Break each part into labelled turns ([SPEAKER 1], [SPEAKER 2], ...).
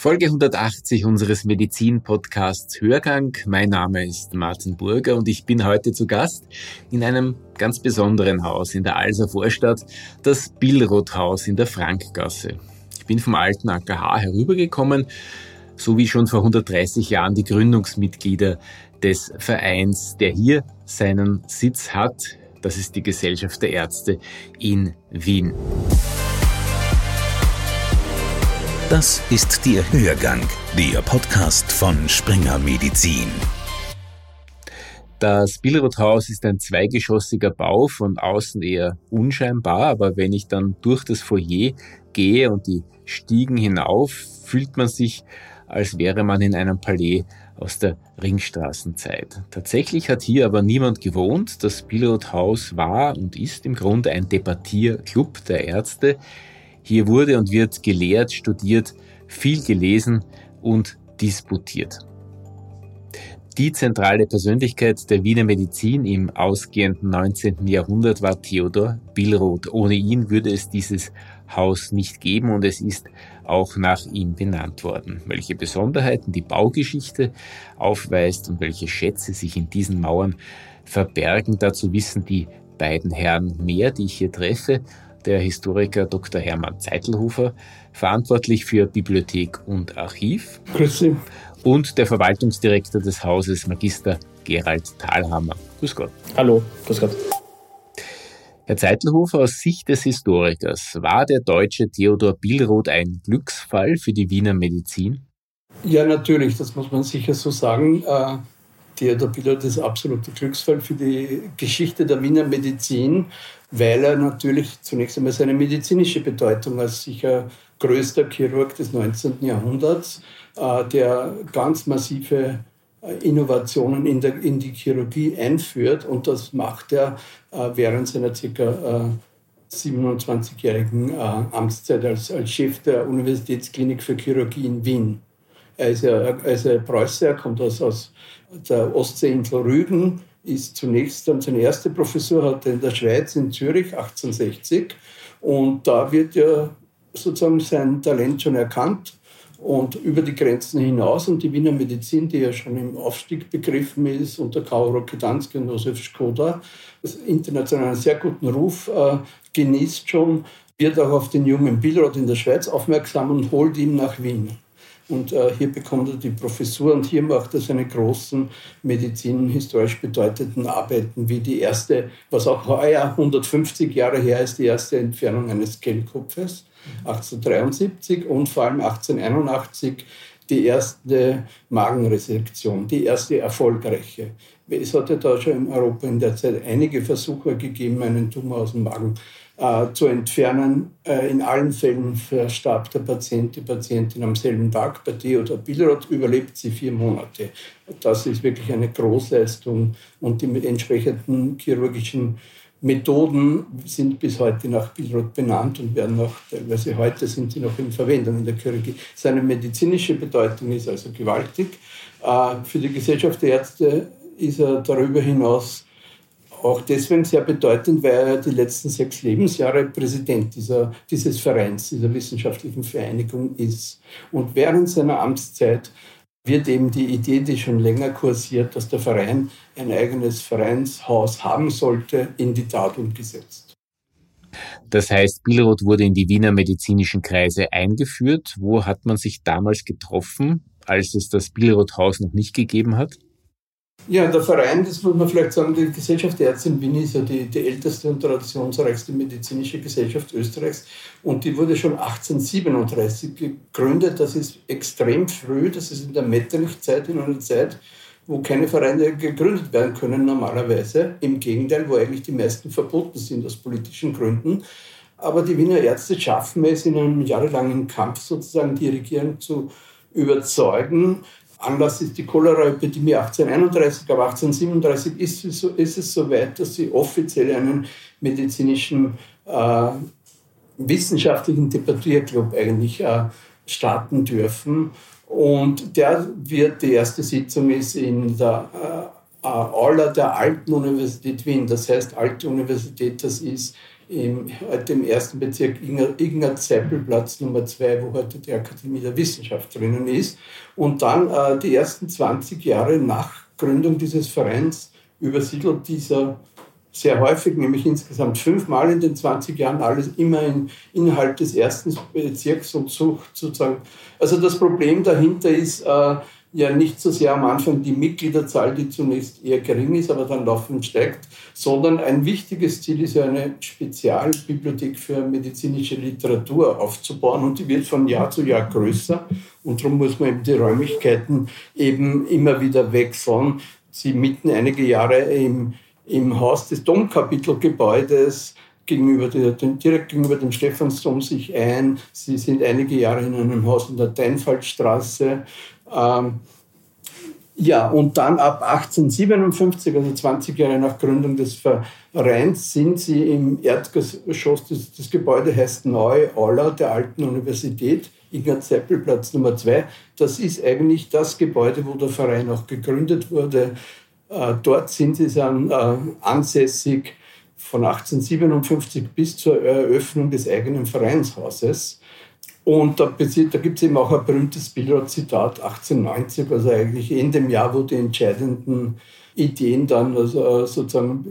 [SPEAKER 1] Folge 180 unseres Medizin-Podcasts Hörgang. Mein Name ist Martin Burger und ich bin heute zu Gast in einem ganz besonderen Haus in der Alser Vorstadt, das Billroth-Haus in der Frankgasse. Ich bin vom alten AKH herübergekommen, so wie schon vor 130 Jahren die Gründungsmitglieder des Vereins, der hier seinen Sitz hat. Das ist die Gesellschaft der Ärzte in Wien.
[SPEAKER 2] Das ist der Hörgang, der Podcast von Springer Medizin.
[SPEAKER 1] Das Billroth-Haus ist ein zweigeschossiger Bau, von außen eher unscheinbar, aber wenn ich dann durch das Foyer gehe und die Stiegen hinauf, fühlt man sich, als wäre man in einem Palais aus der Ringstraßenzeit. Tatsächlich hat hier aber niemand gewohnt. Das Billroth-Haus war und ist im Grunde ein Debattierclub der Ärzte, hier wurde und wird gelehrt, studiert, viel gelesen und disputiert. Die zentrale Persönlichkeit der Wiener Medizin im ausgehenden 19. Jahrhundert war Theodor Billroth. Ohne ihn würde es dieses Haus nicht geben und es ist auch nach ihm benannt worden. Welche Besonderheiten die Baugeschichte aufweist und welche Schätze sich in diesen Mauern verbergen, dazu wissen die beiden Herren mehr, die ich hier treffe der Historiker Dr. Hermann Zeitelhofer, verantwortlich für Bibliothek und Archiv.
[SPEAKER 3] Grüße.
[SPEAKER 1] Und der Verwaltungsdirektor des Hauses, Magister Gerald Thalhammer.
[SPEAKER 3] Grüß Gott. Hallo, grüß Gott.
[SPEAKER 1] Herr Zeitelhofer, aus Sicht des Historikers, war der deutsche Theodor Billroth ein Glücksfall für die Wiener Medizin?
[SPEAKER 3] Ja, natürlich, das muss man sicher so sagen. Theodor Billroth ist absoluter Glücksfall für die Geschichte der Wiener Medizin weil er natürlich zunächst einmal seine medizinische Bedeutung als sicher größter Chirurg des 19. Jahrhunderts, äh, der ganz massive äh, Innovationen in, der, in die Chirurgie einführt. Und das macht er äh, während seiner ca. 27-jährigen Amtszeit als, als Chef der Universitätsklinik für Chirurgie in Wien. Ist ja, er ist ja Preußer, er kommt aus, aus der Ostseeinsel Rügen, ist zunächst dann seine erste Professur hatte in der Schweiz, in Zürich, 1860. Und da wird ja sozusagen sein Talent schon erkannt und über die Grenzen hinaus. Und die Wiener Medizin, die ja schon im Aufstieg begriffen ist, unter Karl Rokedanski und Josef Skoda, international einen sehr guten Ruf äh, genießt schon, wird auch auf den jungen Billroth in der Schweiz aufmerksam und holt ihn nach Wien. Und äh, hier bekommt er die Professur und hier macht er seine großen medizinhistorisch bedeutenden Arbeiten, wie die erste, was auch heuer 150 Jahre her ist, die erste Entfernung eines Kehlkopfes, 1873 und vor allem 1881 die erste Magenresektion, die erste erfolgreiche. Es hat ja da schon in Europa in der Zeit einige Versuche gegeben, einen Tumor aus dem Magen äh, zu entfernen. Äh, in allen Fällen verstarb der Patient, die Patientin am selben Tag. Bei Theodor Billroth überlebt sie vier Monate. Das ist wirklich eine Großleistung und die entsprechenden chirurgischen Methoden sind bis heute nach Billroth benannt und werden auch teilweise heute sind sie noch in Verwendung in der Chirurgie. Seine medizinische Bedeutung ist also gewaltig. Äh, für die Gesellschaft der Ärzte ist er darüber hinaus auch deswegen sehr bedeutend, weil er die letzten sechs Lebensjahre Präsident dieser, dieses Vereins, dieser wissenschaftlichen Vereinigung ist. Und während seiner Amtszeit wird eben die Idee, die schon länger kursiert, dass der Verein ein eigenes Vereinshaus haben sollte, in die Tat umgesetzt.
[SPEAKER 1] Das heißt, Billroth wurde in die Wiener medizinischen Kreise eingeführt. Wo hat man sich damals getroffen, als es das Billroth-Haus noch nicht gegeben hat?
[SPEAKER 3] Ja, der Verein, das muss man vielleicht sagen, die Gesellschaft der Ärzte in Wien ist ja die, die älteste und traditionsreichste medizinische Gesellschaft Österreichs und die wurde schon 1837 gegründet. Das ist extrem früh, das ist in der Metternich-Zeit, in einer Zeit, wo keine Vereine gegründet werden können normalerweise. Im Gegenteil, wo eigentlich die meisten verboten sind aus politischen Gründen. Aber die Wiener Ärzte schaffen es in einem jahrelangen Kampf sozusagen, die Regierung zu überzeugen, Anlass ist die Cholera-Epidemie 1831, aber 1837 ist es, so, ist es soweit, dass sie offiziell einen medizinischen, äh, wissenschaftlichen Debattierclub eigentlich äh, starten dürfen. Und der wird, die erste Sitzung ist in der äh, Aula der Alten Universität Wien. Das heißt, Alte Universität, das ist im, heute im ersten Bezirk Ignaz-Seppel-Platz Nummer 2, wo heute die Akademie der Wissenschaft drinnen ist. Und dann äh, die ersten 20 Jahre nach Gründung dieses Vereins übersiedelt dieser sehr häufig, nämlich insgesamt fünfmal in den 20 Jahren, alles immer in, innerhalb des ersten Bezirks und sucht sozusagen. Also das Problem dahinter ist äh, ja nicht so sehr am Anfang die Mitgliederzahl, die zunächst eher gering ist, aber dann laufend steigt, sondern ein wichtiges Ziel ist ja eine Spezialbibliothek für medizinische Literatur aufzubauen und die wird von Jahr zu Jahr größer und darum muss man eben die Räumlichkeiten eben immer wieder wechseln. Sie mitten einige Jahre im im Haus des Domkapitelgebäudes gegenüber der, direkt gegenüber dem Stephansdom sich ein. Sie sind einige Jahre in einem Haus in der Deinfaldstraße. Ähm, ja, und dann ab 1857, also 20 Jahre nach Gründung des Vereins, sind sie im Erdgeschoss. Das, das Gebäude heißt Neu Aula der Alten Universität, Ignaz-Seppel-Platz Nummer 2. Das ist eigentlich das Gebäude, wo der Verein auch gegründet wurde. Äh, dort sind sie dann äh, ansässig von 1857 bis zur Eröffnung des eigenen Vereinshauses. Und da, da gibt es eben auch ein berühmtes Billroth-Zitat 1890, also eigentlich in dem Jahr, wo die entscheidenden Ideen dann also sozusagen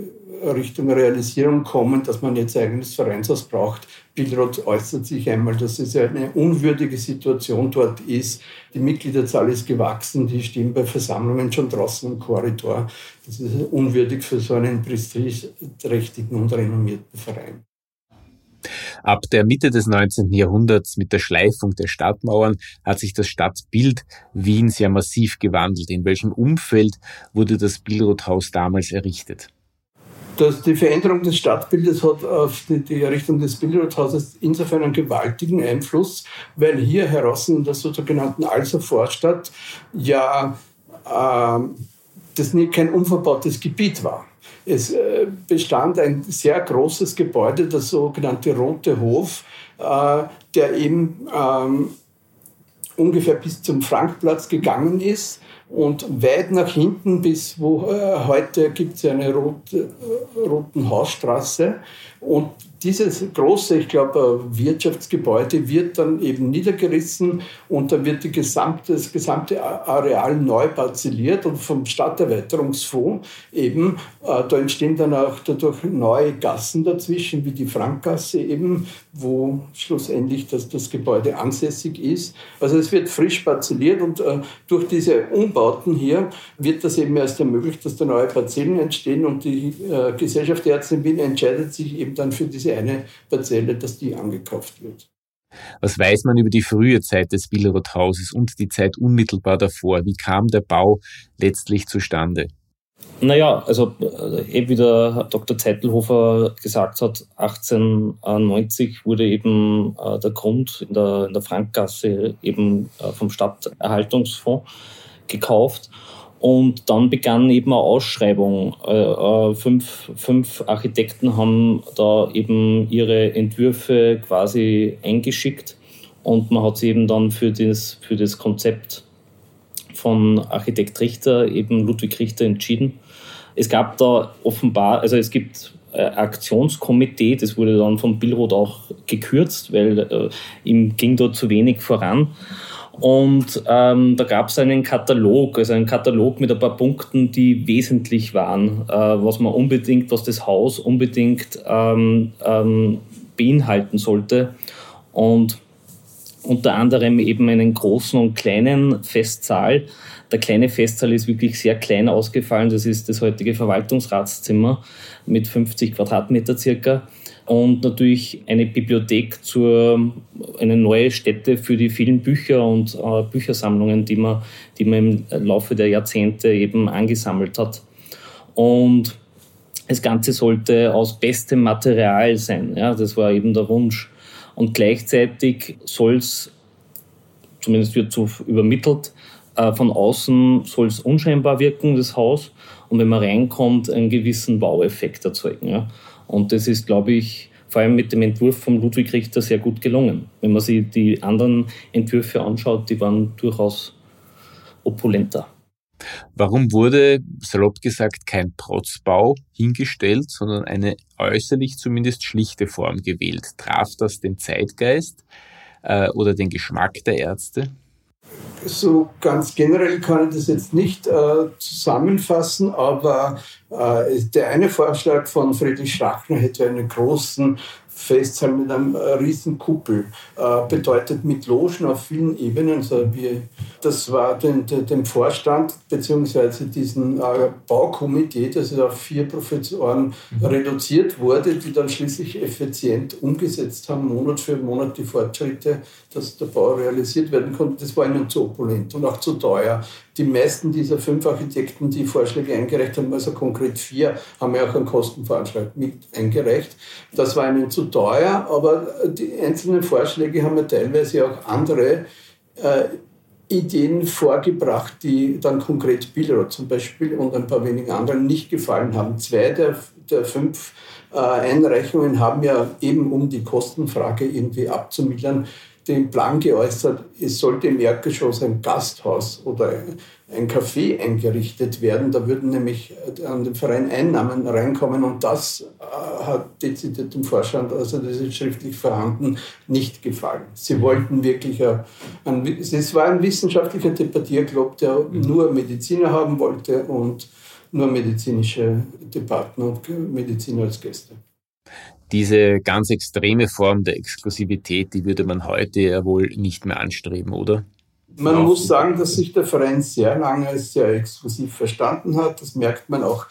[SPEAKER 3] Richtung Realisierung kommen, dass man jetzt eigenes Vereinshaus braucht. Billroth äußert sich einmal, dass es eine unwürdige Situation dort ist. Die Mitgliederzahl ist gewachsen, die stehen bei Versammlungen schon draußen im Korridor. Das ist unwürdig für so einen prestigeträchtigen und renommierten Verein.
[SPEAKER 1] Ab der Mitte des 19. Jahrhunderts mit der Schleifung der Stadtmauern hat sich das Stadtbild Wien sehr massiv gewandelt. In welchem Umfeld wurde das Billroth-Haus damals errichtet?
[SPEAKER 3] dass die Veränderung des Stadtbildes hat auf die, die Errichtung des Bildrothauses insofern einen gewaltigen Einfluss, weil hier heraus in der sogenannten Alser Vorstadt ja äh, das nie kein unverbautes Gebiet war. Es äh, bestand ein sehr großes Gebäude, das sogenannte Rote Hof, äh, der eben ähm, ungefähr bis zum Frankplatz gegangen ist und weit nach hinten bis wo äh, heute gibt es eine rote, roten Hausstraße. Und dieses große, ich glaube, Wirtschaftsgebäude wird dann eben niedergerissen und dann wird gesamte, das gesamte Areal neu parzelliert und vom Stadterweiterungsfonds eben, äh, da entstehen dann auch dadurch neue Gassen dazwischen, wie die Frankgasse eben, wo schlussendlich das, das Gebäude ansässig ist. Also es wird frisch parzelliert und äh, durch diese Umbauten hier wird das eben erst ermöglicht, dass da neue Parzellen entstehen und die äh, Gesellschaft der Ärzte in Wien entscheidet sich eben dann für diese eine Parzelle, dass die angekauft wird.
[SPEAKER 1] Was weiß man über die frühe Zeit des Billroth-Hauses und die Zeit unmittelbar davor? Wie kam der Bau letztlich zustande?
[SPEAKER 4] Naja, also äh, eben wie der Dr. Zettelhofer gesagt hat, 1890 wurde eben äh, der Grund in der, in der Frankgasse eben äh, vom Stadterhaltungsfonds gekauft. Und dann begann eben eine Ausschreibung. Äh, äh, fünf, fünf Architekten haben da eben ihre Entwürfe quasi eingeschickt und man hat sich eben dann für das, für das Konzept von Architekt Richter, eben Ludwig Richter, entschieden. Es gab da offenbar, also es gibt ein Aktionskomitee, das wurde dann von Billroth auch gekürzt, weil äh, ihm ging dort zu wenig voran. Und ähm, da gab es einen Katalog, also einen Katalog mit ein paar Punkten, die wesentlich waren, äh, was man unbedingt, was das Haus unbedingt ähm, ähm, beinhalten sollte. Und unter anderem eben einen großen und kleinen Festsaal. Der kleine Festsaal ist wirklich sehr klein ausgefallen. Das ist das heutige Verwaltungsratszimmer mit 50 Quadratmeter circa und natürlich eine Bibliothek zur eine neue Stätte für die vielen Bücher und äh, Büchersammlungen, die man, die man im Laufe der Jahrzehnte eben angesammelt hat. Und das Ganze sollte aus bestem Material sein. Ja, das war eben der Wunsch. Und gleichzeitig soll es, zumindest wird so übermittelt, äh, von außen soll es unscheinbar wirken, das Haus. Und wenn man reinkommt, einen gewissen Baueffekt erzeugen. Ja. Und das ist, glaube ich, vor allem mit dem Entwurf von Ludwig Richter sehr gut gelungen. Wenn man sich die anderen Entwürfe anschaut, die waren durchaus opulenter.
[SPEAKER 1] Warum wurde, salopp gesagt, kein Protzbau hingestellt, sondern eine äußerlich zumindest schlichte Form gewählt? Traf das den Zeitgeist äh, oder den Geschmack der Ärzte?
[SPEAKER 3] So ganz generell kann ich das jetzt nicht äh, zusammenfassen, aber äh, der eine Vorschlag von Friedrich Schachner hätte einen großen Festsaal mit einem äh, riesen Kuppel. Äh, bedeutet mit Logen auf vielen Ebenen. Also wir, das war den, den, dem Vorstand bzw. diesen äh, Baukomitee, das auf vier Professoren mhm. reduziert wurde, die dann schließlich effizient umgesetzt haben, Monat für Monat die Fortschritte, dass der Bau realisiert werden konnte. Das war ihnen zu opulent und auch zu teuer die meisten dieser fünf Architekten, die Vorschläge eingereicht haben, also konkret vier, haben ja auch einen Kostenvoranschlag mit eingereicht. Das war ihnen zu teuer, aber die einzelnen Vorschläge haben ja teilweise auch andere äh, Ideen vorgebracht, die dann konkret Billroth zum Beispiel und ein paar wenigen anderen nicht gefallen haben. Zwei der, der fünf äh, Einreichungen haben ja eben, um die Kostenfrage irgendwie abzumildern, den Plan geäußert, es sollte im Erdgeschoss ein Gasthaus oder ein Café eingerichtet werden. Da würden nämlich an den Verein Einnahmen reinkommen und das äh, hat dezidiert dem Vorstand, also das ist schriftlich vorhanden, nicht gefallen. Sie mhm. wollten wirklich, ein, es war ein wissenschaftlicher Debattierclub, der mhm. nur Mediziner haben wollte und nur medizinische Debatten und Mediziner als Gäste
[SPEAKER 1] diese ganz extreme Form der Exklusivität, die würde man heute ja wohl nicht mehr anstreben, oder?
[SPEAKER 3] Man muss sagen, dass sich der Verein sehr lange als sehr exklusiv verstanden hat. Das merkt man auch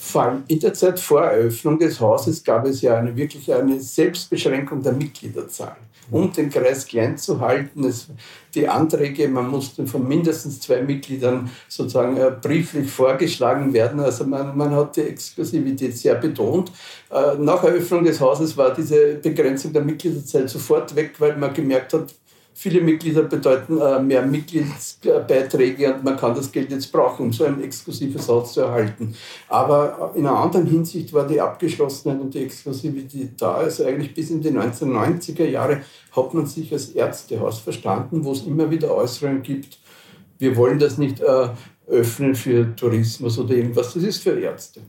[SPEAKER 3] vor allem in der Zeit vor Eröffnung des Hauses gab es ja eine, wirklich eine Selbstbeschränkung der Mitgliederzahl um den Kreis klein zu halten. Es, die Anträge, man musste von mindestens zwei Mitgliedern sozusagen äh, brieflich vorgeschlagen werden. Also man, man hat die Exklusivität sehr betont. Äh, nach Eröffnung des Hauses war diese Begrenzung der Mitgliederzeit sofort weg, weil man gemerkt hat, Viele Mitglieder bedeuten äh, mehr Mitgliedsbeiträge und man kann das Geld jetzt brauchen, um so ein exklusives Haus zu erhalten. Aber in einer anderen Hinsicht war die Abgeschlossenheit und die Exklusivität da. Also eigentlich bis in die 1990er Jahre hat man sich als Ärztehaus verstanden, wo es immer wieder Äußerungen gibt, wir wollen das nicht äh, öffnen für Tourismus oder irgendwas, das ist für Ärzte.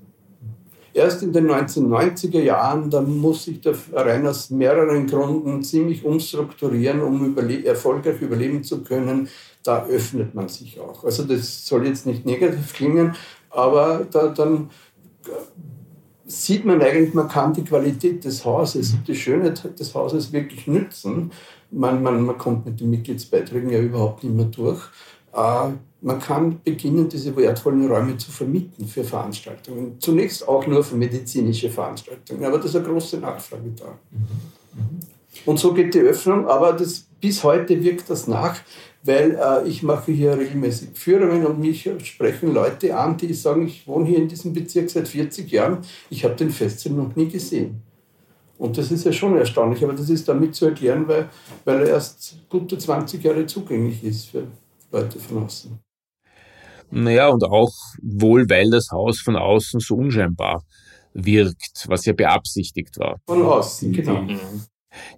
[SPEAKER 3] Erst in den 1990er Jahren, da muss sich der Verein aus mehreren Gründen ziemlich umstrukturieren, um überle erfolgreich überleben zu können. Da öffnet man sich auch. Also das soll jetzt nicht negativ klingen, aber da, dann sieht man eigentlich, man kann die Qualität des Hauses und die Schönheit des Hauses wirklich nützen. Man, man, man kommt mit den Mitgliedsbeiträgen ja überhaupt nicht mehr durch. Äh, man kann beginnen, diese wertvollen Räume zu vermieten für Veranstaltungen. Zunächst auch nur für medizinische Veranstaltungen, aber da ist eine große Nachfrage da. Und so geht die Öffnung, aber das, bis heute wirkt das nach, weil äh, ich mache hier regelmäßig Führungen und mich sprechen Leute an, die sagen, ich wohne hier in diesem Bezirk seit 40 Jahren, ich habe den Festsaal noch nie gesehen. Und das ist ja schon erstaunlich, aber das ist damit zu erklären, weil, weil er erst gute 20 Jahre zugänglich ist für Leute von außen.
[SPEAKER 1] Naja, und auch wohl, weil das Haus von außen so unscheinbar wirkt, was ja beabsichtigt war.
[SPEAKER 3] Von außen, genau.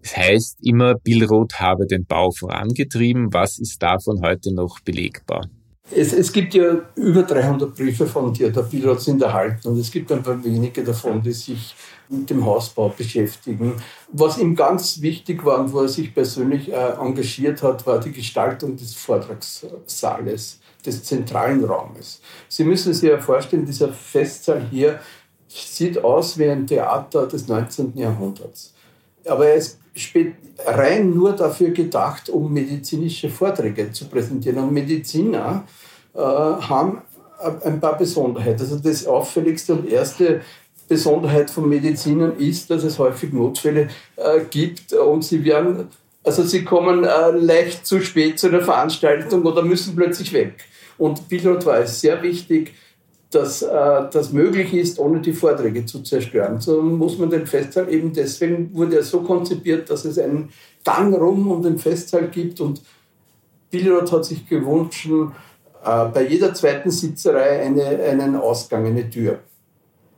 [SPEAKER 1] Das heißt immer, Billroth habe den Bau vorangetrieben. Was ist davon heute noch belegbar?
[SPEAKER 3] Es, es, gibt ja über 300 Briefe von dir, der Billroth sind erhalten und es gibt ein paar wenige davon, die sich mit dem Hausbau beschäftigen. Was ihm ganz wichtig war und wo er sich persönlich äh, engagiert hat, war die Gestaltung des Vortragssaales des zentralen Raumes. Sie müssen sich ja vorstellen, dieser Festsaal hier sieht aus wie ein Theater des 19. Jahrhunderts. Aber er ist rein nur dafür gedacht, um medizinische Vorträge zu präsentieren. Und Mediziner äh, haben ein paar Besonderheiten. Also das auffälligste und erste Besonderheit von Medizinern ist, dass es häufig Notfälle äh, gibt und sie werden, also sie kommen äh, leicht zu spät zu der Veranstaltung oder müssen plötzlich weg. Und Bildrot war es sehr wichtig, dass äh, das möglich ist, ohne die Vorträge zu zerstören. So muss man den Festsaal eben deswegen wurde er so konzipiert, dass es einen Gang rum um den Festsaal gibt und Billroth hat sich gewünscht, äh, bei jeder zweiten Sitzerei eine, einen Ausgang, eine Tür,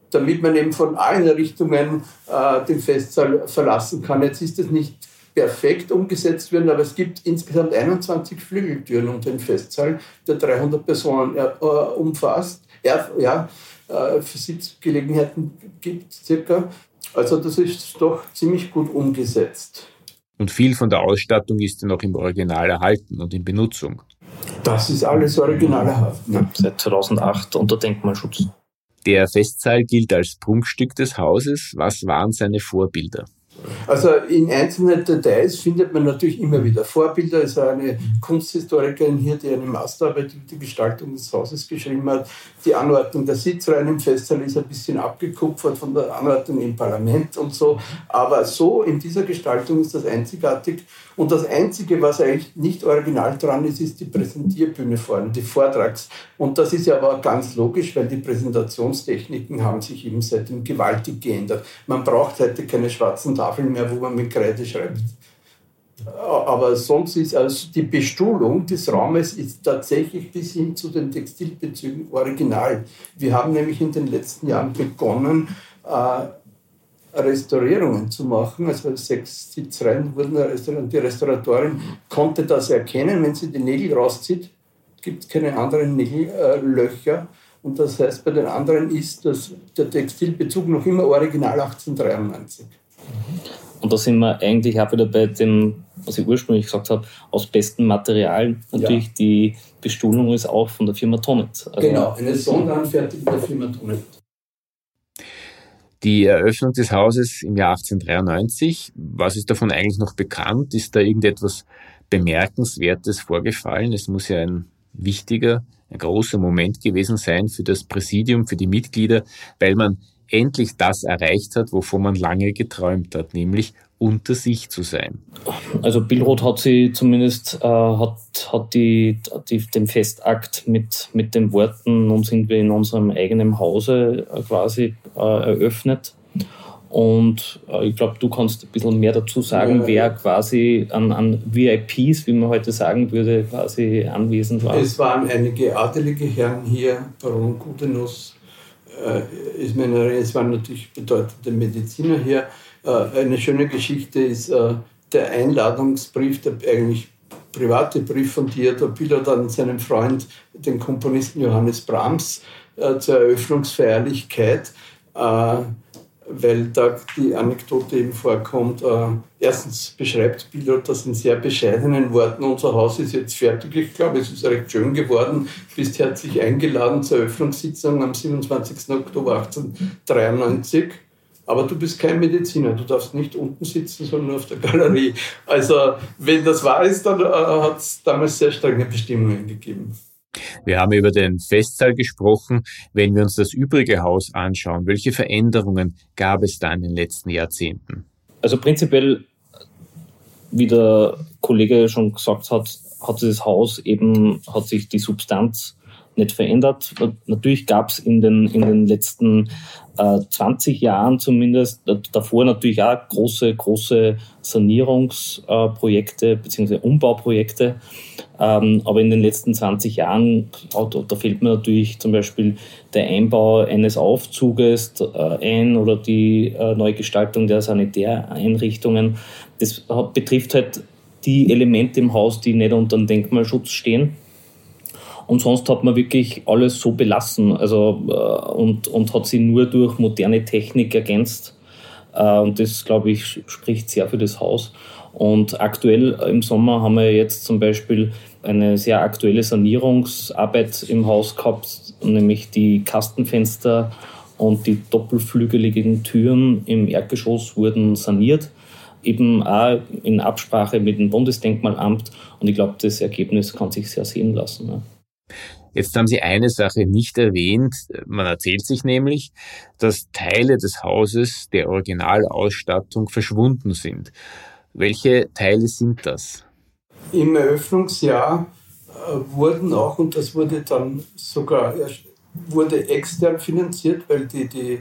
[SPEAKER 3] damit man eben von allen Richtungen äh, den Festsaal verlassen kann. Jetzt ist es nicht perfekt umgesetzt werden, aber es gibt insgesamt 21 Flügeltüren um den Festsaal, der 300 Personen äh, umfasst. Er, ja, äh, für Sitzgelegenheiten gibt circa. Also das ist doch ziemlich gut umgesetzt.
[SPEAKER 1] Und viel von der Ausstattung ist ja noch im Original erhalten und in Benutzung.
[SPEAKER 3] Das ist alles original erhalten.
[SPEAKER 4] Ja. Seit 2008 unter Denkmalschutz.
[SPEAKER 1] Der Festsaal gilt als Prunkstück des Hauses. Was waren seine Vorbilder?
[SPEAKER 3] Also in einzelnen Details findet man natürlich immer wieder Vorbilder. Es war eine Kunsthistorikerin hier, die eine Masterarbeit über die Gestaltung des Hauses geschrieben hat. Die Anordnung der Sitzreihen im Festsaal ist ein bisschen abgekupfert von der Anordnung im Parlament und so. Aber so in dieser Gestaltung ist das einzigartig. Und das Einzige, was eigentlich nicht original dran ist, ist die Präsentierbühne vorne, die Vortrags. Und das ist ja aber ganz logisch, weil die Präsentationstechniken haben sich eben seitdem gewaltig geändert. Man braucht heute keine schwarzen Tafeln mehr, wo man mit Kreide schreibt. Aber sonst ist also die Bestuhlung des Raumes ist tatsächlich bis hin zu den Textilbezügen original. Wir haben nämlich in den letzten Jahren begonnen, äh, Restaurierungen zu machen. Also sechs Sitzreihen wurden restauriert. Die Restauratorin konnte das erkennen. Wenn sie die Nägel rauszieht, gibt es keine anderen Nägellöcher. Und das heißt, bei den anderen ist das, der Textilbezug noch immer original 1893.
[SPEAKER 4] Und da sind wir eigentlich auch wieder bei dem, was ich ursprünglich gesagt habe, aus besten Materialien. Natürlich, ja. die Bestuhlung ist auch von der Firma Tonnet.
[SPEAKER 3] Also genau, eine Sonderanfertigung der Firma Tonnet.
[SPEAKER 1] Die Eröffnung des Hauses im Jahr 1893, was ist davon eigentlich noch bekannt? Ist da irgendetwas Bemerkenswertes vorgefallen? Es muss ja ein wichtiger, ein großer Moment gewesen sein für das Präsidium, für die Mitglieder, weil man endlich das erreicht hat, wovon man lange geträumt hat, nämlich unter sich zu sein.
[SPEAKER 4] Also Billroth hat sie zumindest äh, hat, hat die, die, den Festakt mit, mit den Worten, nun sind wir in unserem eigenen Hause äh, quasi äh, eröffnet. Und äh, ich glaube, du kannst ein bisschen mehr dazu sagen, ja, wer quasi an, an VIPs, wie man heute sagen würde, quasi anwesend war.
[SPEAKER 3] Es waren einige adelige Herren hier, Baron Gudenus, äh, ist meine, es waren natürlich bedeutende Mediziner hier. Äh, eine schöne Geschichte ist äh, der Einladungsbrief, der eigentlich private Brief von dir, der Pilot an seinen Freund, den Komponisten Johannes Brahms, zur Eröffnungsfeierlichkeit weil da die Anekdote eben vorkommt. Äh, erstens beschreibt Pilot das in sehr bescheidenen Worten. Unser Haus ist jetzt fertig. Ich glaube, es ist recht schön geworden. Du bist herzlich eingeladen zur Eröffnungssitzung am 27. Oktober 1893. Aber du bist kein Mediziner, du darfst nicht unten sitzen, sondern nur auf der Galerie. Also, wenn das wahr ist, dann äh, hat es damals sehr strenge Bestimmungen gegeben.
[SPEAKER 1] Wir haben über den Festsaal gesprochen. Wenn wir uns das übrige Haus anschauen, welche Veränderungen gab es da in den letzten Jahrzehnten?
[SPEAKER 4] Also prinzipiell, wie der Kollege schon gesagt hat, hat das Haus eben, hat sich die Substanz nicht verändert. Natürlich gab es in den, in den letzten äh, 20 Jahren zumindest, davor natürlich auch große, große Sanierungsprojekte äh, bzw. Umbauprojekte. Ähm, aber in den letzten 20 Jahren, da fällt mir natürlich zum Beispiel der Einbau eines Aufzuges äh, ein oder die äh, Neugestaltung der Sanitäreinrichtungen. Das betrifft halt die Elemente im Haus, die nicht unter dem Denkmalschutz stehen. Und sonst hat man wirklich alles so belassen also, äh, und, und hat sie nur durch moderne Technik ergänzt. Äh, und das, glaube ich, spricht sehr für das Haus. Und aktuell im Sommer haben wir jetzt zum Beispiel eine sehr aktuelle Sanierungsarbeit im Haus gehabt, nämlich die Kastenfenster und die doppelflügeligen Türen im Erdgeschoss wurden saniert, eben auch in Absprache mit dem Bundesdenkmalamt. Und ich glaube, das Ergebnis kann sich sehr sehen lassen. Ja.
[SPEAKER 1] Jetzt haben Sie eine Sache nicht erwähnt. Man erzählt sich nämlich, dass Teile des Hauses der Originalausstattung verschwunden sind. Welche Teile sind das?
[SPEAKER 3] Im Eröffnungsjahr äh, wurden auch, und das wurde dann sogar wurde extern finanziert, weil die, die,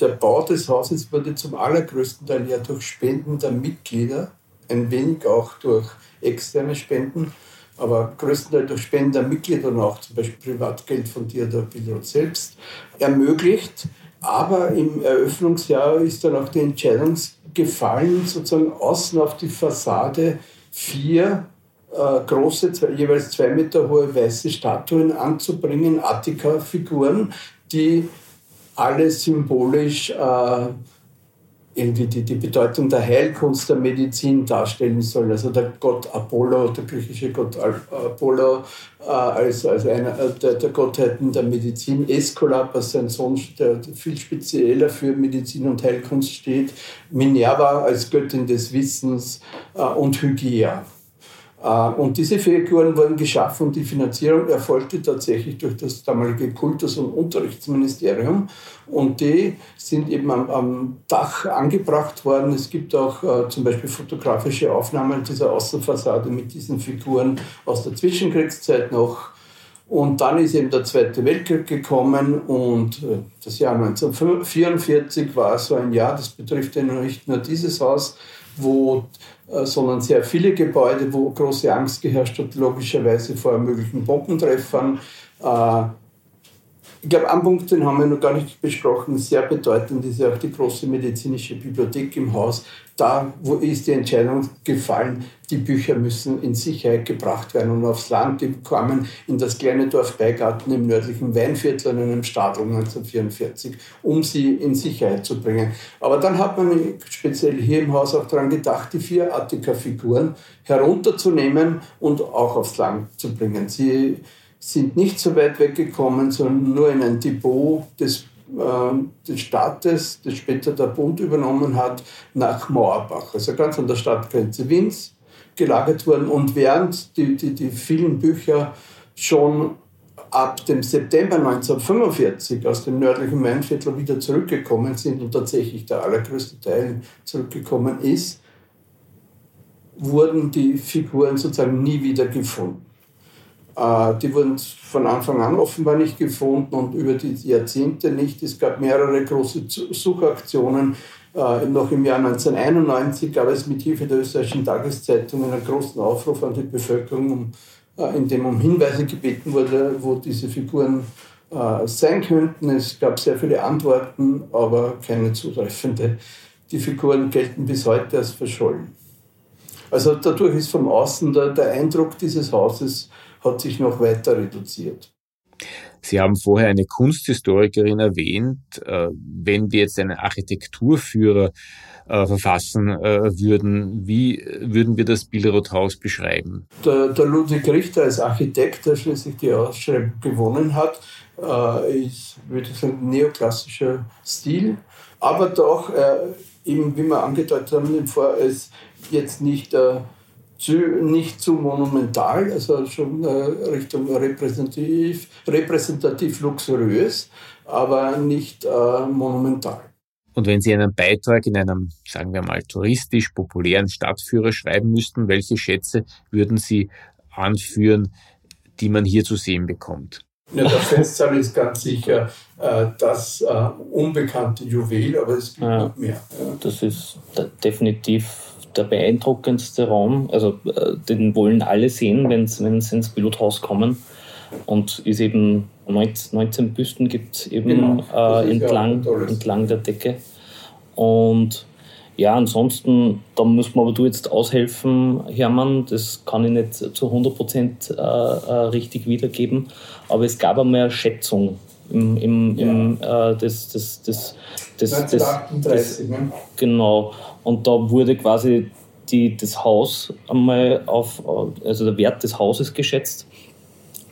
[SPEAKER 3] der Bau des Hauses wurde zum allergrößten Teil ja durch Spenden der Mitglieder, ein wenig auch durch externe Spenden aber größtenteils durch Spender, Mitglieder und auch zum Beispiel Privatgeld von dir, der Pilot selbst, ermöglicht. Aber im Eröffnungsjahr ist dann auch die Entscheidung gefallen, sozusagen außen auf die Fassade vier äh, große, zwei, jeweils zwei Meter hohe weiße Statuen anzubringen, Attika-Figuren, die alle symbolisch äh, irgendwie die, die Bedeutung der Heilkunst der Medizin darstellen sollen. Also der Gott Apollo, der griechische Gott Apollo, äh, als, als einer der, der Gottheiten der Medizin, Esculap, sein Sohn, der viel spezieller für Medizin und Heilkunst steht, Minerva als Göttin des Wissens äh, und Hygiea. Äh, und diese Figuren wurden geschaffen und die Finanzierung erfolgte tatsächlich durch das damalige Kultus- und Unterrichtsministerium. Und die sind eben am, am Dach angebracht worden. Es gibt auch äh, zum Beispiel fotografische Aufnahmen dieser Außenfassade mit diesen Figuren aus der Zwischenkriegszeit noch. Und dann ist eben der Zweite Weltkrieg gekommen und äh, das Jahr 1944 war so ein Jahr, das betrifft ja nicht nur dieses Haus, wo äh, sondern sehr viele Gebäude, wo große Angst geherrscht hat, logischerweise vor möglichen Bombentreffern. Äh, ich glaube, ein Punkt, den haben wir noch gar nicht besprochen, sehr bedeutend ist ja auch die große medizinische Bibliothek im Haus. Da wo ist die Entscheidung gefallen, die Bücher müssen in Sicherheit gebracht werden und aufs Land. Die kamen in das kleine Dorf Beigarten im nördlichen Weinviertel in einem Stadel 1944, um sie in Sicherheit zu bringen. Aber dann hat man speziell hier im Haus auch daran gedacht, die vier Attika-Figuren herunterzunehmen und auch aufs Land zu bringen. Sie sind nicht so weit weggekommen, sondern nur in ein Depot des, des Staates, das später der Bund übernommen hat, nach Mauerbach, also ganz an der Stadtgrenze Wiens gelagert worden. Und während die, die, die vielen Bücher schon ab dem September 1945 aus dem nördlichen Mainviertel wieder zurückgekommen sind und tatsächlich der allergrößte Teil zurückgekommen ist, wurden die Figuren sozusagen nie wieder gefunden. Äh, die wurden von Anfang an offenbar nicht gefunden und über die Jahrzehnte nicht. Es gab mehrere große Suchaktionen. Äh, noch im Jahr 1991 gab es mit Hilfe der österreichischen Tageszeitung einen großen Aufruf an die Bevölkerung, äh, in dem um Hinweise gebeten wurde, wo diese Figuren sein könnten. Es gab sehr viele Antworten, aber keine zutreffende. Die Figuren gelten bis heute als verschollen. Also dadurch ist vom Außen der, der Eindruck dieses Hauses hat sich noch weiter reduziert.
[SPEAKER 1] Sie haben vorher eine Kunsthistorikerin erwähnt. Äh, wenn wir jetzt einen Architekturführer äh, verfassen äh, würden, wie würden wir das Bilderothaus beschreiben?
[SPEAKER 3] Der, der, Ludwig Richter als Architekt, der schließlich die Ausschreibung gewonnen hat, ist, würde ich sagen, neoklassischer Stil, aber doch eben, wie wir angedeutet haben, ist jetzt nicht zu, nicht zu monumental, also schon äh, Richtung repräsentativ, repräsentativ luxuriös, aber nicht äh, monumental.
[SPEAKER 1] Und wenn Sie einen Beitrag in einem, sagen wir mal, touristisch populären Stadtführer schreiben müssten, welche Schätze würden Sie anführen, die man hier zu sehen bekommt?
[SPEAKER 3] Ja, der Festsaal ist ganz sicher äh, das äh, unbekannte Juwel, aber es gibt ja, noch mehr. Ja.
[SPEAKER 4] Das ist definitiv der beeindruckendste Raum. Also äh, den wollen alle sehen, wenn sie ins Pilothaus kommen. Und ist eben 19, 19 Büsten gibt es eben genau. äh, entlang, entlang der Decke. Und ja, ansonsten, da muss man aber du jetzt aushelfen, Hermann. Das kann ich nicht zu 100% äh, äh, richtig wiedergeben. Aber es gab einmal eine Schätzung im, im, im äh, das, das, das, das, 1938, das, ne? Genau. Und da wurde quasi die, das Haus einmal auf, also der Wert des Hauses geschätzt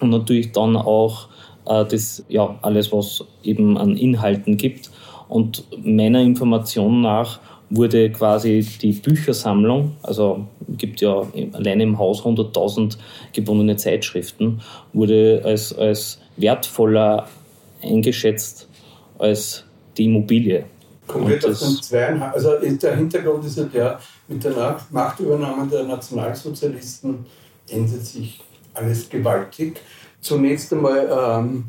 [SPEAKER 4] und natürlich dann auch äh, das, ja, alles, was eben an Inhalten gibt. Und meiner Information nach wurde quasi die Büchersammlung, also gibt ja allein im Haus 100.000 gebundene Zeitschriften, wurde als, als wertvoller eingeschätzt als die Immobilie.
[SPEAKER 3] Konkret auf den zweieinhalb, also der Hintergrund ist ja der, mit der Machtübernahme der Nationalsozialisten ändert sich alles gewaltig. Zunächst einmal ähm,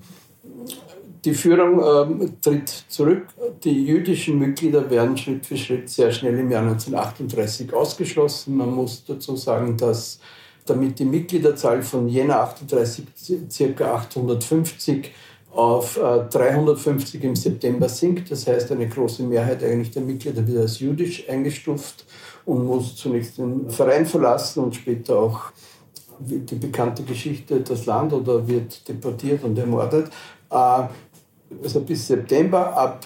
[SPEAKER 3] die Führung ähm, tritt zurück. Die jüdischen Mitglieder werden Schritt für Schritt sehr schnell im Jahr 1938 ausgeschlossen. Man muss dazu sagen, dass damit die Mitgliederzahl von Jena 38 ca. 850 auf 350 im September sinkt. Das heißt, eine große Mehrheit eigentlich der Mitglieder wird als jüdisch eingestuft und muss zunächst den Verein verlassen und später auch die bekannte Geschichte das Land oder wird deportiert und ermordet. Also bis September, ab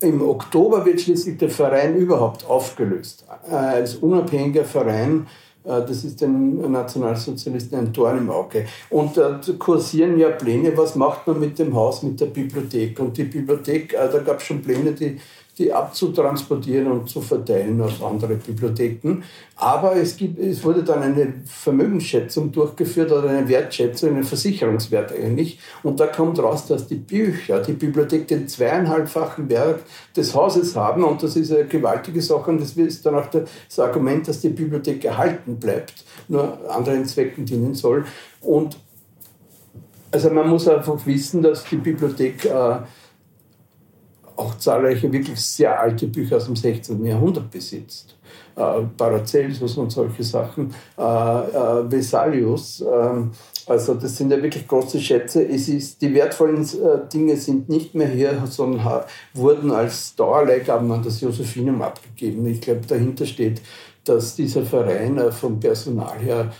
[SPEAKER 3] im Oktober wird schließlich der Verein überhaupt aufgelöst. Als unabhängiger Verein äh, das ist den Nationalsozialisten ein Dorn im Auge. Und da kursieren ja Pläne, was macht man mit dem Haus, mit der Bibliothek. Und die Bibliothek, äh, da gab es schon Pläne, die die abzutransportieren und zu verteilen auf andere Bibliotheken. Aber es, gibt, es wurde dann eine Vermögensschätzung durchgeführt oder eine Wertschätzung, einen Versicherungswert eigentlich. Und da kommt raus, dass die Bücher, die Bibliothek den zweieinhalbfachen Wert des Hauses haben. Und das ist eine gewaltige Sache. Und das ist dann auch das Argument, dass die Bibliothek erhalten bleibt, nur anderen Zwecken dienen soll. Und also man muss einfach wissen, dass die Bibliothek äh, auch zahlreiche wirklich sehr alte Bücher aus dem 16. Jahrhundert besitzt. Äh, Paracelsus und solche Sachen, äh, äh, Vesalius. Äh, also das sind ja wirklich große Schätze. Es ist, die wertvollen äh, Dinge sind nicht mehr hier, sondern wurden als Dauerleihgaben an das Josephinum abgegeben. Ich glaube, dahinter steht, dass dieser Verein äh, vom Personal her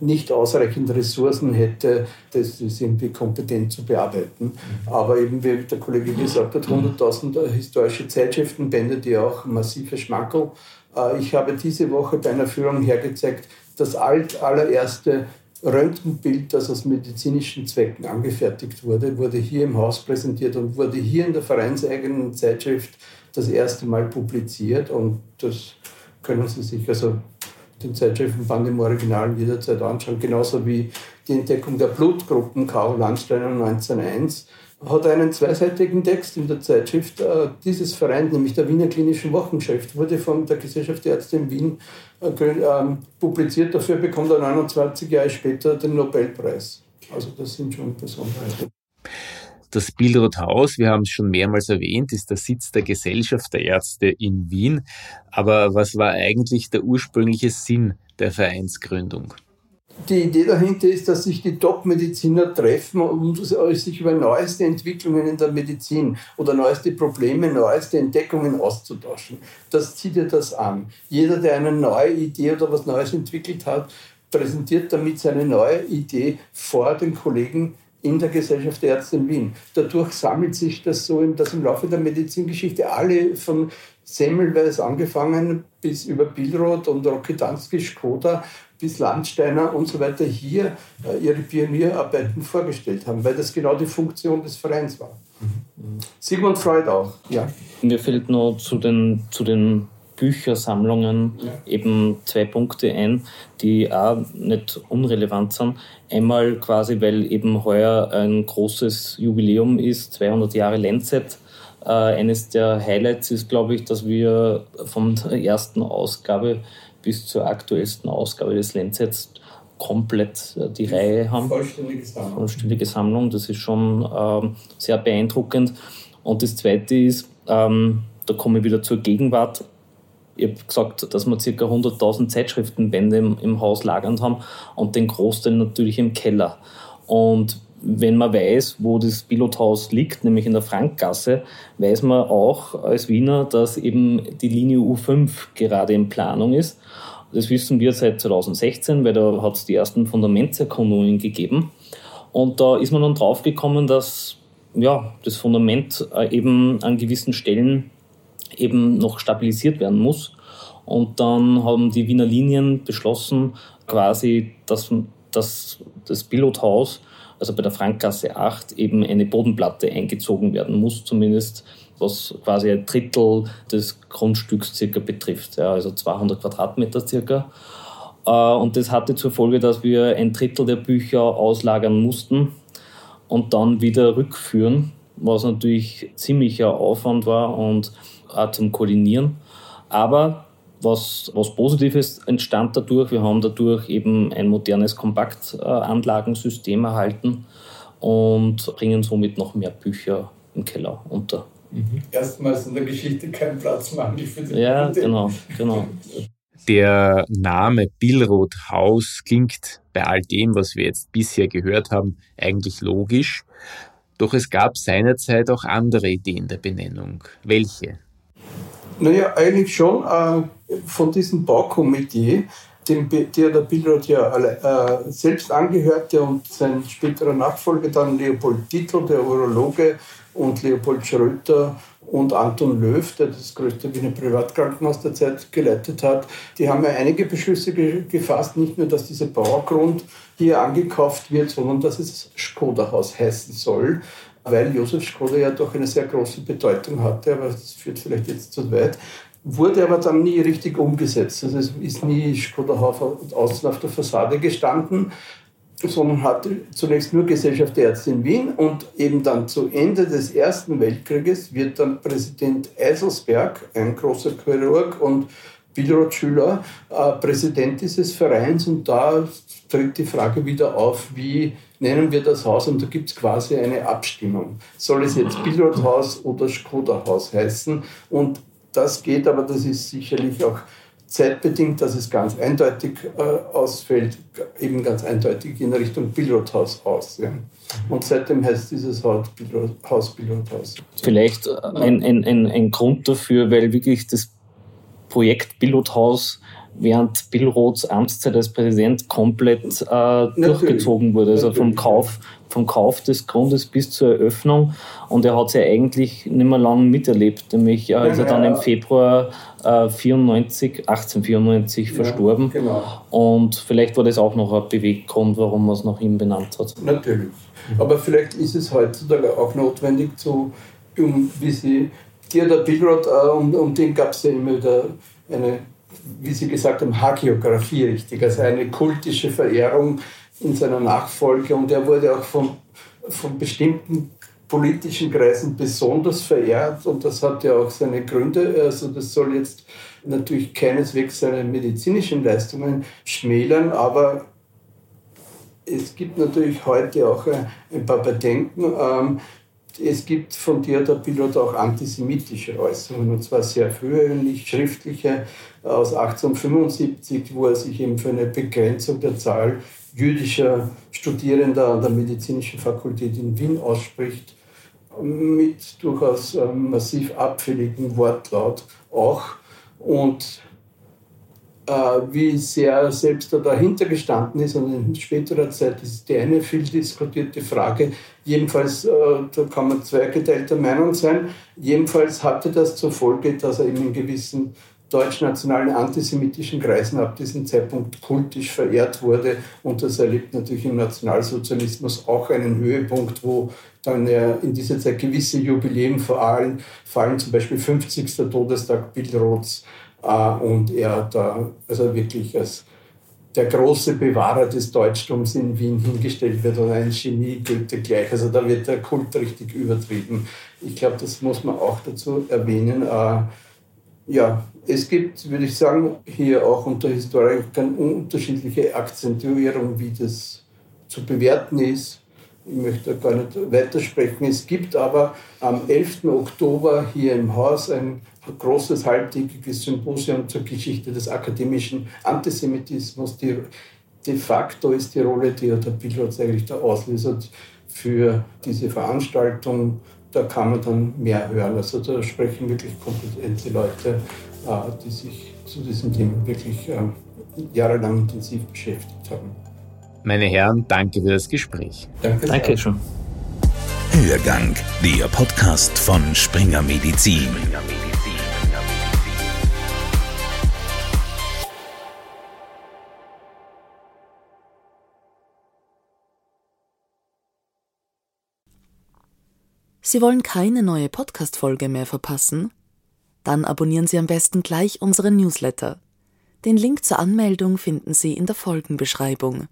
[SPEAKER 3] nicht ausreichend Ressourcen hätte, das irgendwie kompetent zu bearbeiten. Aber eben, wie der Kollege gesagt hat, 100.000 historische Zeitschriftenbände, die auch massive Schmankerl. Äh, ich habe diese Woche bei einer Führung hergezeigt, das alt allererste Röntgenbild, das aus medizinischen Zwecken angefertigt wurde, wurde hier im Haus präsentiert und wurde hier in der vereinseigenen Zeitschrift das erste Mal publiziert. Und das können Sie sich also den Zeitschriftenband im Original jederzeit anschauen, genauso wie die Entdeckung der Blutgruppen Karl Landsteiner 1901 hat einen zweiseitigen Text in der Zeitschrift äh, dieses Vereins, nämlich der Wiener Klinischen Wochenschrift, wurde von der Gesellschaft der Ärzte in Wien äh, äh, publiziert. Dafür bekommt er 29 Jahre später den Nobelpreis. Also das sind schon Besonderheiten.
[SPEAKER 1] Das Billroth-Haus, wir haben es schon mehrmals erwähnt, ist der Sitz der Gesellschaft der Ärzte in Wien. Aber was war eigentlich der ursprüngliche Sinn der Vereinsgründung?
[SPEAKER 3] Die Idee dahinter ist, dass sich die Top-Mediziner treffen, um sich über neueste Entwicklungen in der Medizin oder neueste Probleme, neueste Entdeckungen auszutauschen. Das zieht ja das an. Jeder, der eine neue Idee oder was Neues entwickelt hat, präsentiert damit seine neue Idee vor den Kollegen in der Gesellschaft der Ärzte in Wien. Dadurch sammelt sich das so, dass im Laufe der Medizingeschichte alle von Semmelweis angefangen bis über Billroth und Rokitansky, Skoda bis Landsteiner und so weiter hier äh, ihre Pionierarbeiten vorgestellt haben, weil das genau die Funktion des Vereins war. Mhm. Sigmund Freud auch, ja.
[SPEAKER 4] Mir fällt noch zu den, zu den Büchersammlungen eben zwei Punkte ein, die auch nicht unrelevant sind. Einmal quasi, weil eben heuer ein großes Jubiläum ist, 200 Jahre Lancet. Äh, eines der Highlights ist, glaube ich, dass wir von der ersten Ausgabe bis zur aktuellsten Ausgabe des Lancets komplett äh, die Reihe haben.
[SPEAKER 3] Vollständige Sammlung.
[SPEAKER 4] Vollständige Sammlung, das ist schon ähm, sehr beeindruckend. Und das Zweite ist, ähm, da komme ich wieder zur Gegenwart, ich habe gesagt, dass wir ca. 100.000 Zeitschriftenbände im, im Haus lagernd haben und den Großteil natürlich im Keller. Und wenn man weiß, wo das Pilothaus liegt, nämlich in der Frankgasse, weiß man auch als Wiener, dass eben die Linie U5 gerade in Planung ist. Das wissen wir seit 2016, weil da hat es die ersten Fundamentserkundungen gegeben. Und da ist man dann draufgekommen, dass ja, das Fundament äh, eben an gewissen Stellen eben noch stabilisiert werden muss. Und dann haben die Wiener Linien beschlossen, quasi, dass, dass das Pilothaus, also bei der Frankgasse 8, eben eine Bodenplatte eingezogen werden muss, zumindest was quasi ein Drittel des Grundstücks circa betrifft, ja, also 200 Quadratmeter circa. Äh, und das hatte zur Folge, dass wir ein Drittel der Bücher auslagern mussten und dann wieder rückführen, was natürlich ziemlicher Aufwand war und auch zum Koordinieren. Aber was, was Positives entstand dadurch. Wir haben dadurch eben ein modernes Kompaktanlagensystem erhalten und bringen somit noch mehr Bücher im Keller unter.
[SPEAKER 3] Mhm. Erstmals in der Geschichte kein Platzmangel für die
[SPEAKER 4] Ja, Bibliothek. genau, genau.
[SPEAKER 1] Der Name Billroth Haus klingt bei all dem, was wir jetzt bisher gehört haben, eigentlich logisch. Doch es gab seinerzeit auch andere Ideen der Benennung. Welche?
[SPEAKER 3] Naja, eigentlich schon äh, von diesem Baukomitee, dem der der Billroth ja äh, selbst angehörte und sein späterer Nachfolger dann Leopold Tittl, der Urologe, und Leopold Schröter und Anton Löw, der das größte Wiener Privatkrankenhaus der Zeit geleitet hat, die haben ja einige Beschlüsse ge gefasst, nicht nur, dass dieser Bauergrund hier angekauft wird, sondern dass es Skoda-Haus heißen soll, weil Josef Skoda ja doch eine sehr große Bedeutung hatte, aber das führt vielleicht jetzt zu weit wurde aber dann nie richtig umgesetzt. Also es ist nie Haus außen auf der Fassade gestanden, sondern hatte zunächst nur Gesellschaft der Ärzte in Wien und eben dann zu Ende des Ersten Weltkrieges wird dann Präsident Eiselsberg, ein großer Chirurg und Billroth-Schüler, äh, Präsident dieses Vereins und da tritt die Frage wieder auf, wie nennen wir das Haus und da gibt es quasi eine Abstimmung. Soll es jetzt Billroth-Haus oder Skoda-Haus heißen? Und das geht, aber das ist sicherlich auch zeitbedingt, dass es ganz eindeutig äh, ausfällt, eben ganz eindeutig in Richtung Billroth-Haus aus. Ja. Und seitdem heißt dieses Haus Billroth-Haus.
[SPEAKER 4] Vielleicht ein, ein, ein, ein Grund dafür, weil wirklich das Projekt Billroth-Haus während Billroths Amtszeit als Präsident komplett äh, durchgezogen wurde. Also vom Kauf, vom Kauf des Grundes bis zur Eröffnung. Und er hat es ja eigentlich nicht mehr lange miterlebt, nämlich er ist ja, dann im Februar äh, 94, 1894 ja, verstorben. Genau. Und vielleicht war das auch noch ein Beweggrund, warum man es nach ihm benannt hat.
[SPEAKER 3] Natürlich. Aber vielleicht ist es heutzutage auch notwendig, zu, um, wie Sie, Theodor Billroth, äh, um, um den gab es ja immer wieder eine wie Sie gesagt haben, Hagiografie richtig, also eine kultische Verehrung in seiner Nachfolge. Und er wurde auch von, von bestimmten politischen Kreisen besonders verehrt und das hat ja auch seine Gründe. Also das soll jetzt natürlich keineswegs seine medizinischen Leistungen schmälern, aber es gibt natürlich heute auch ein paar Bedenken. Es gibt von Theodor Pilot auch antisemitische Äußerungen, und zwar sehr frühe, nicht schriftliche, aus 1875, wo er sich eben für eine Begrenzung der Zahl jüdischer Studierender an der Medizinischen Fakultät in Wien ausspricht, mit durchaus ähm, massiv abfälligem Wortlaut auch. Und wie sehr er selbst da dahinter gestanden ist und in späterer Zeit ist die eine viel diskutierte Frage. Jedenfalls, äh, da kann man zweigeteilter Meinung sein. Jedenfalls hatte das zur Folge, dass er in gewissen deutschnationalen antisemitischen Kreisen ab diesem Zeitpunkt kultisch verehrt wurde. Und das erlebt natürlich im Nationalsozialismus auch einen Höhepunkt, wo dann in dieser Zeit gewisse Jubiläen vor allem fallen, zum Beispiel 50. Todestag Billroths, äh, und er da also wirklich als der große Bewahrer des Deutschtums in Wien hingestellt wird und ein Genie Goethe gleich. Also da wird der Kult richtig übertrieben. Ich glaube, das muss man auch dazu erwähnen. Äh, ja, es gibt, würde ich sagen, hier auch unter Historikern unterschiedliche Akzentuierung, wie das zu bewerten ist. Ich möchte gar nicht weitersprechen. Es gibt aber am 11. Oktober hier im Haus ein großes halbtägiges Symposium zur Geschichte des akademischen Antisemitismus. Die, de facto ist die Rolle Theodor Pilotz eigentlich der Auslöser für diese Veranstaltung. Da kann man dann mehr hören. Also da sprechen wirklich kompetente Leute, äh, die sich zu diesem Thema wirklich äh, jahrelang intensiv beschäftigt haben.
[SPEAKER 1] Meine Herren, danke für das Gespräch.
[SPEAKER 4] Danke, danke schon.
[SPEAKER 2] Hörgang, der Podcast von Springer Medizin. Springer Medizin.
[SPEAKER 5] Sie wollen keine neue Podcast-Folge mehr verpassen? Dann abonnieren Sie am besten gleich unseren Newsletter. Den Link zur Anmeldung finden Sie in der Folgenbeschreibung.